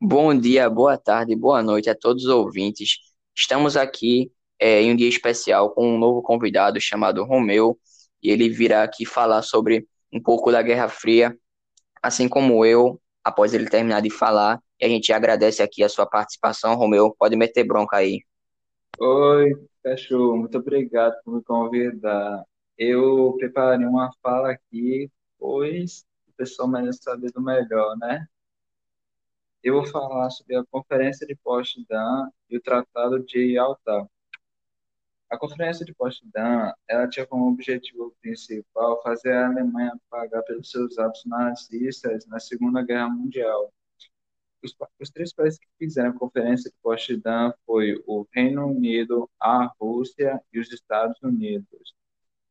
Bom dia, boa tarde, boa noite a todos os ouvintes. Estamos aqui é, em um dia especial com um novo convidado chamado Romeu, e ele virá aqui falar sobre um pouco da Guerra Fria, assim como eu, após ele terminar de falar. E a gente agradece aqui a sua participação, Romeu. Pode meter bronca aí. Oi, cachorro, muito obrigado por me convidar. Eu preparei uma fala aqui, pois o pessoal merece saber do melhor, né? Eu vou falar sobre a Conferência de Potsdam e o Tratado de Yalta. A Conferência de Potsdam, ela tinha como objetivo principal fazer a Alemanha pagar pelos seus atos nazistas na Segunda Guerra Mundial. Os, os três países que fizeram a Conferência de Potsdam foi o Reino Unido, a Rússia e os Estados Unidos.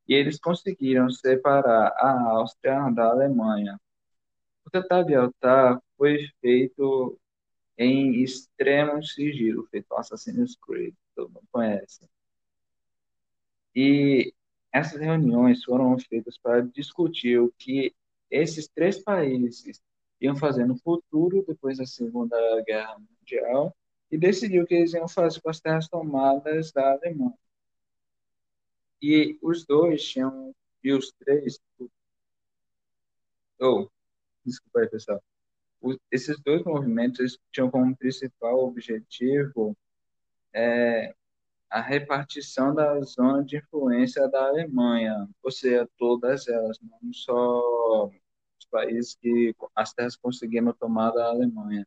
E eles conseguiram separar a Áustria da Alemanha. O Tratado de Yalta foi feito em extremo sigilo, feito Assassin's Creed, todo mundo conhece. E essas reuniões foram feitas para discutir o que esses três países iam fazer no futuro, depois da Segunda Guerra Mundial, e decidir o que eles iam fazer com as terras tomadas da Alemanha. E os dois tinham, e os três, oh, desculpa aí, pessoal, esses dois movimentos tinham como principal objetivo é, a repartição da zona de influência da Alemanha, ou seja, todas elas, não só os países que as terras conseguiram tomar da Alemanha.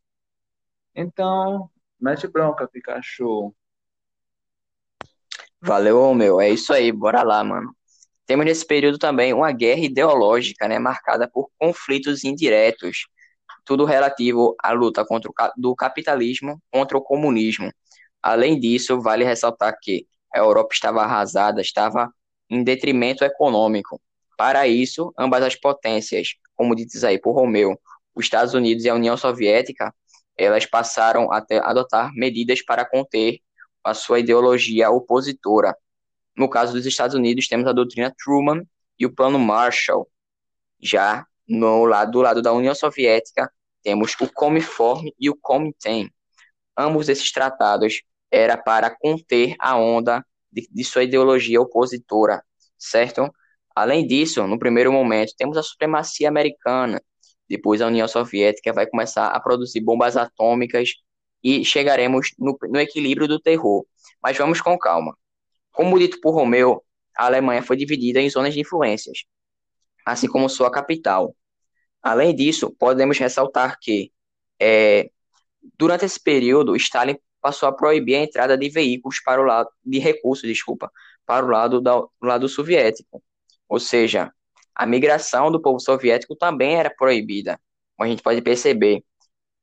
Então, mete bronca, Pikachu. Valeu, Romeu. É isso aí, bora lá, mano. Temos nesse período também uma guerra ideológica, né, marcada por conflitos indiretos, tudo relativo à luta contra o, do capitalismo contra o comunismo. Além disso, vale ressaltar que a Europa estava arrasada, estava em detrimento econômico. Para isso, ambas as potências, como diz aí por Romeu, os Estados Unidos e a União Soviética, elas passaram a adotar medidas para conter a sua ideologia opositora. No caso dos Estados Unidos, temos a doutrina Truman e o Plano Marshall. Já no lado, do lado da União Soviética, temos o Comiform e o Comintern. Ambos esses tratados era para conter a onda de, de sua ideologia opositora, certo? Além disso, no primeiro momento, temos a supremacia americana, depois a União Soviética vai começar a produzir bombas atômicas e chegaremos no, no equilíbrio do terror. Mas vamos com calma. Como dito por Romeu, a Alemanha foi dividida em zonas de influências, assim como sua capital. Além disso, podemos ressaltar que, é, durante esse período, Stalin passou a proibir a entrada de veículos para o lado de recursos, desculpa, para o lado do lado soviético. Ou seja, a migração do povo soviético também era proibida, como a gente pode perceber.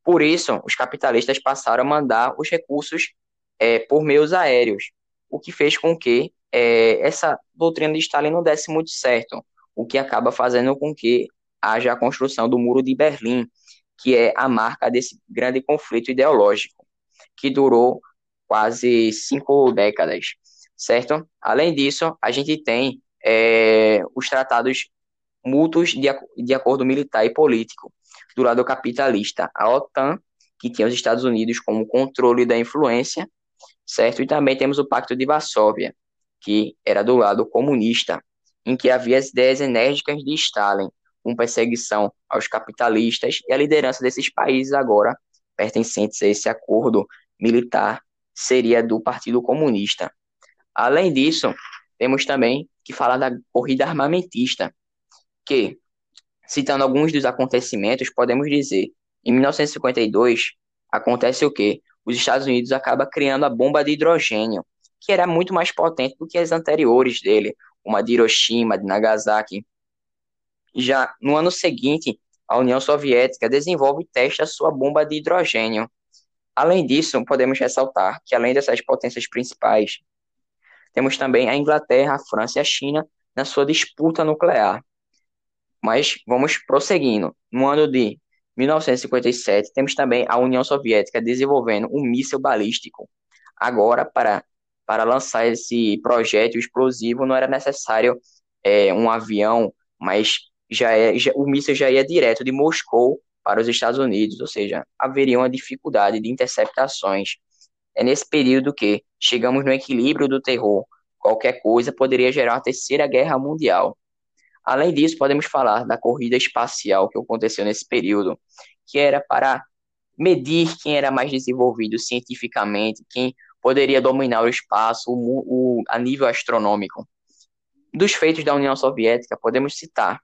Por isso, os capitalistas passaram a mandar os recursos é, por meios aéreos, o que fez com que é, essa doutrina de Stalin não desse muito certo, o que acaba fazendo com que haja a construção do Muro de Berlim, que é a marca desse grande conflito ideológico, que durou quase cinco décadas, certo? Além disso, a gente tem é, os tratados mútuos de, de acordo militar e político, do lado capitalista, a OTAN, que tinha os Estados Unidos como controle da influência, certo? E também temos o Pacto de Varsóvia, que era do lado comunista, em que havia as ideias enérgicas de Stalin, com perseguição aos capitalistas e a liderança desses países agora pertencentes a esse acordo militar seria do Partido Comunista. Além disso, temos também que falar da corrida armamentista, que, citando alguns dos acontecimentos, podemos dizer, em 1952, acontece o quê? Os Estados Unidos acaba criando a bomba de hidrogênio, que era muito mais potente do que as anteriores dele, uma de Hiroshima, de Nagasaki. Já no ano seguinte, a União Soviética desenvolve e testa sua bomba de hidrogênio. Além disso, podemos ressaltar que, além dessas potências principais, temos também a Inglaterra, a França e a China na sua disputa nuclear. Mas vamos prosseguindo. No ano de 1957, temos também a União Soviética desenvolvendo um míssil balístico. Agora, para, para lançar esse projétil explosivo, não era necessário é, um avião, mas já, é, já o míssil já ia direto de Moscou para os Estados Unidos, ou seja, haveria uma dificuldade de interceptações. É nesse período que chegamos no equilíbrio do terror. Qualquer coisa poderia gerar uma terceira guerra mundial. Além disso, podemos falar da corrida espacial que aconteceu nesse período, que era para medir quem era mais desenvolvido cientificamente, quem poderia dominar o espaço o, o, a nível astronômico. Dos feitos da União Soviética, podemos citar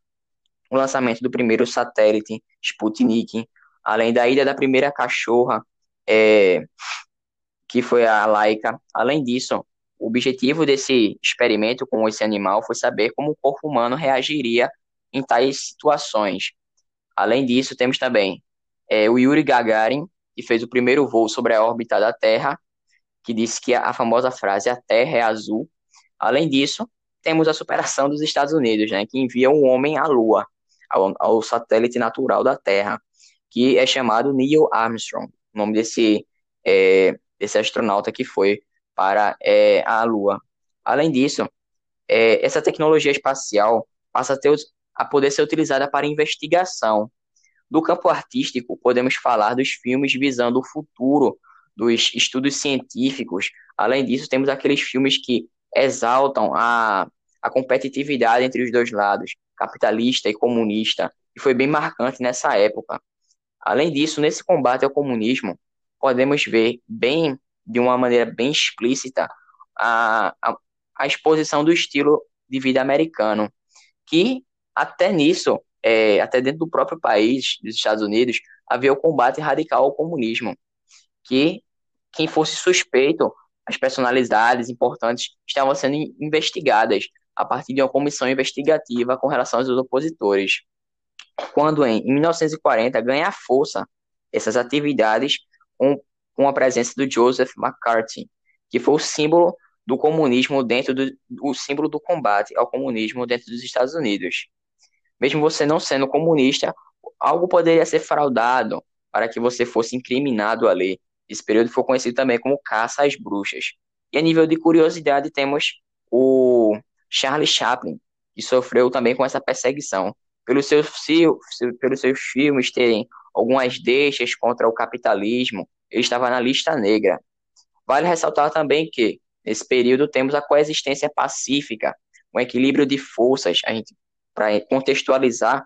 o lançamento do primeiro satélite Sputnik, além da ida da primeira cachorra, é, que foi a Laika. Além disso, o objetivo desse experimento com esse animal foi saber como o corpo humano reagiria em tais situações. Além disso, temos também é, o Yuri Gagarin, que fez o primeiro voo sobre a órbita da Terra, que disse que a famosa frase a Terra é azul. Além disso, temos a superação dos Estados Unidos, né, que envia um homem à Lua ao, ao satélite natural da Terra, que é chamado Neil Armstrong, o nome desse, é, desse astronauta que foi para é, a Lua. Além disso, é, essa tecnologia espacial passa a, ter, a poder ser utilizada para investigação. Do campo artístico, podemos falar dos filmes visando o futuro, dos estudos científicos. Além disso, temos aqueles filmes que exaltam a, a competitividade entre os dois lados capitalista e comunista, e foi bem marcante nessa época. Além disso, nesse combate ao comunismo, podemos ver bem, de uma maneira bem explícita, a, a, a exposição do estilo de vida americano, que até nisso, é, até dentro do próprio país, dos Estados Unidos, havia o combate radical ao comunismo, que quem fosse suspeito, as personalidades importantes estavam sendo investigadas, a partir de uma comissão investigativa com relação aos opositores. Quando, em 1940, ganha força essas atividades com, com a presença do Joseph McCarthy, que foi o símbolo do comunismo dentro do o símbolo do combate ao comunismo dentro dos Estados Unidos. Mesmo você não sendo comunista, algo poderia ser fraudado para que você fosse incriminado ali. Esse período foi conhecido também como caça às bruxas. E a nível de curiosidade, temos o Charlie Chaplin, que sofreu também com essa perseguição, pelos seus, pelos seus filmes terem algumas deixas contra o capitalismo, ele estava na lista negra. Vale ressaltar também que, nesse período, temos a coexistência pacífica, um equilíbrio de forças. A gente, para contextualizar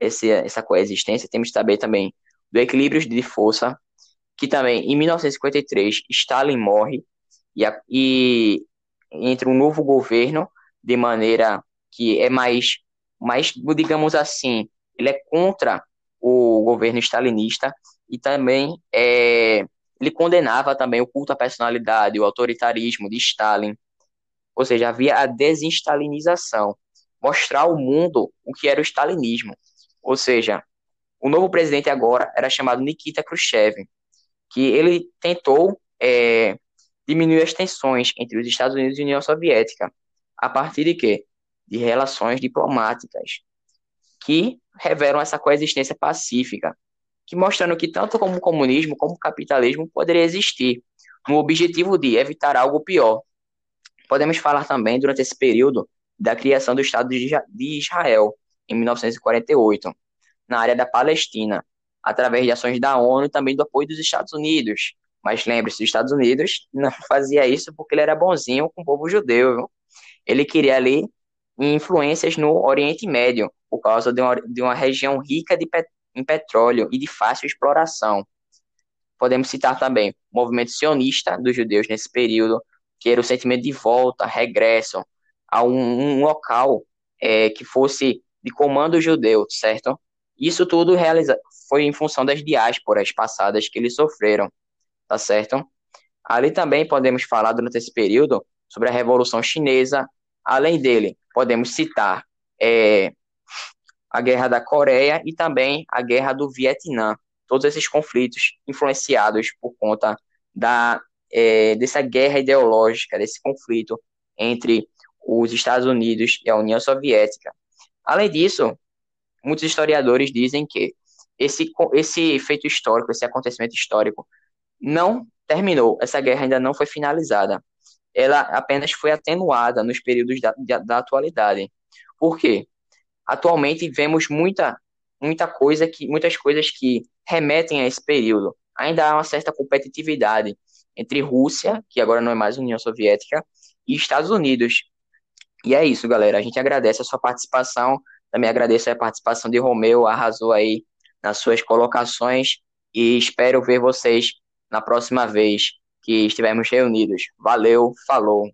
esse, essa coexistência, temos que saber também do equilíbrio de força, que também, em 1953, Stalin morre e, a, e entra um novo governo de maneira que é mais, mais, digamos assim, ele é contra o governo stalinista e também é, ele condenava também o culto à personalidade, o autoritarismo de Stalin. Ou seja, havia a desinstalinização, mostrar ao mundo o que era o stalinismo. Ou seja, o novo presidente agora era chamado Nikita Khrushchev, que ele tentou é, diminuir as tensões entre os Estados Unidos e a União Soviética. A partir de quê? De relações diplomáticas que revelam essa coexistência pacífica, que mostrando que tanto como o comunismo como o capitalismo poderia existir, no objetivo de evitar algo pior. Podemos falar também, durante esse período, da criação do Estado de Israel, em 1948, na área da Palestina, através de ações da ONU e também do apoio dos Estados Unidos. Mas lembre-se, os Estados Unidos não fazia isso porque ele era bonzinho com o povo judeu, viu? Ele queria ali influências no Oriente Médio, por causa de uma, de uma região rica de pet, em petróleo e de fácil exploração. Podemos citar também o movimento sionista dos judeus nesse período, que era o sentimento de volta, regresso a um, um local é, que fosse de comando judeu, certo? Isso tudo realiza foi em função das diásporas passadas que eles sofreram, tá certo? Ali também podemos falar durante esse período sobre a Revolução Chinesa, Além dele, podemos citar é, a Guerra da Coreia e também a Guerra do Vietnã. Todos esses conflitos influenciados por conta da, é, dessa guerra ideológica, desse conflito entre os Estados Unidos e a União Soviética. Além disso, muitos historiadores dizem que esse, esse feito histórico, esse acontecimento histórico, não terminou, essa guerra ainda não foi finalizada ela apenas foi atenuada nos períodos da, da, da atualidade. Por quê? Atualmente vemos muita muita coisa que, muitas coisas que remetem a esse período. Ainda há uma certa competitividade entre Rússia, que agora não é mais União Soviética, e Estados Unidos. E é isso, galera. A gente agradece a sua participação. Também agradeço a participação de Romeu, arrasou aí nas suas colocações e espero ver vocês na próxima vez que estivermos reunidos. Valeu, falou.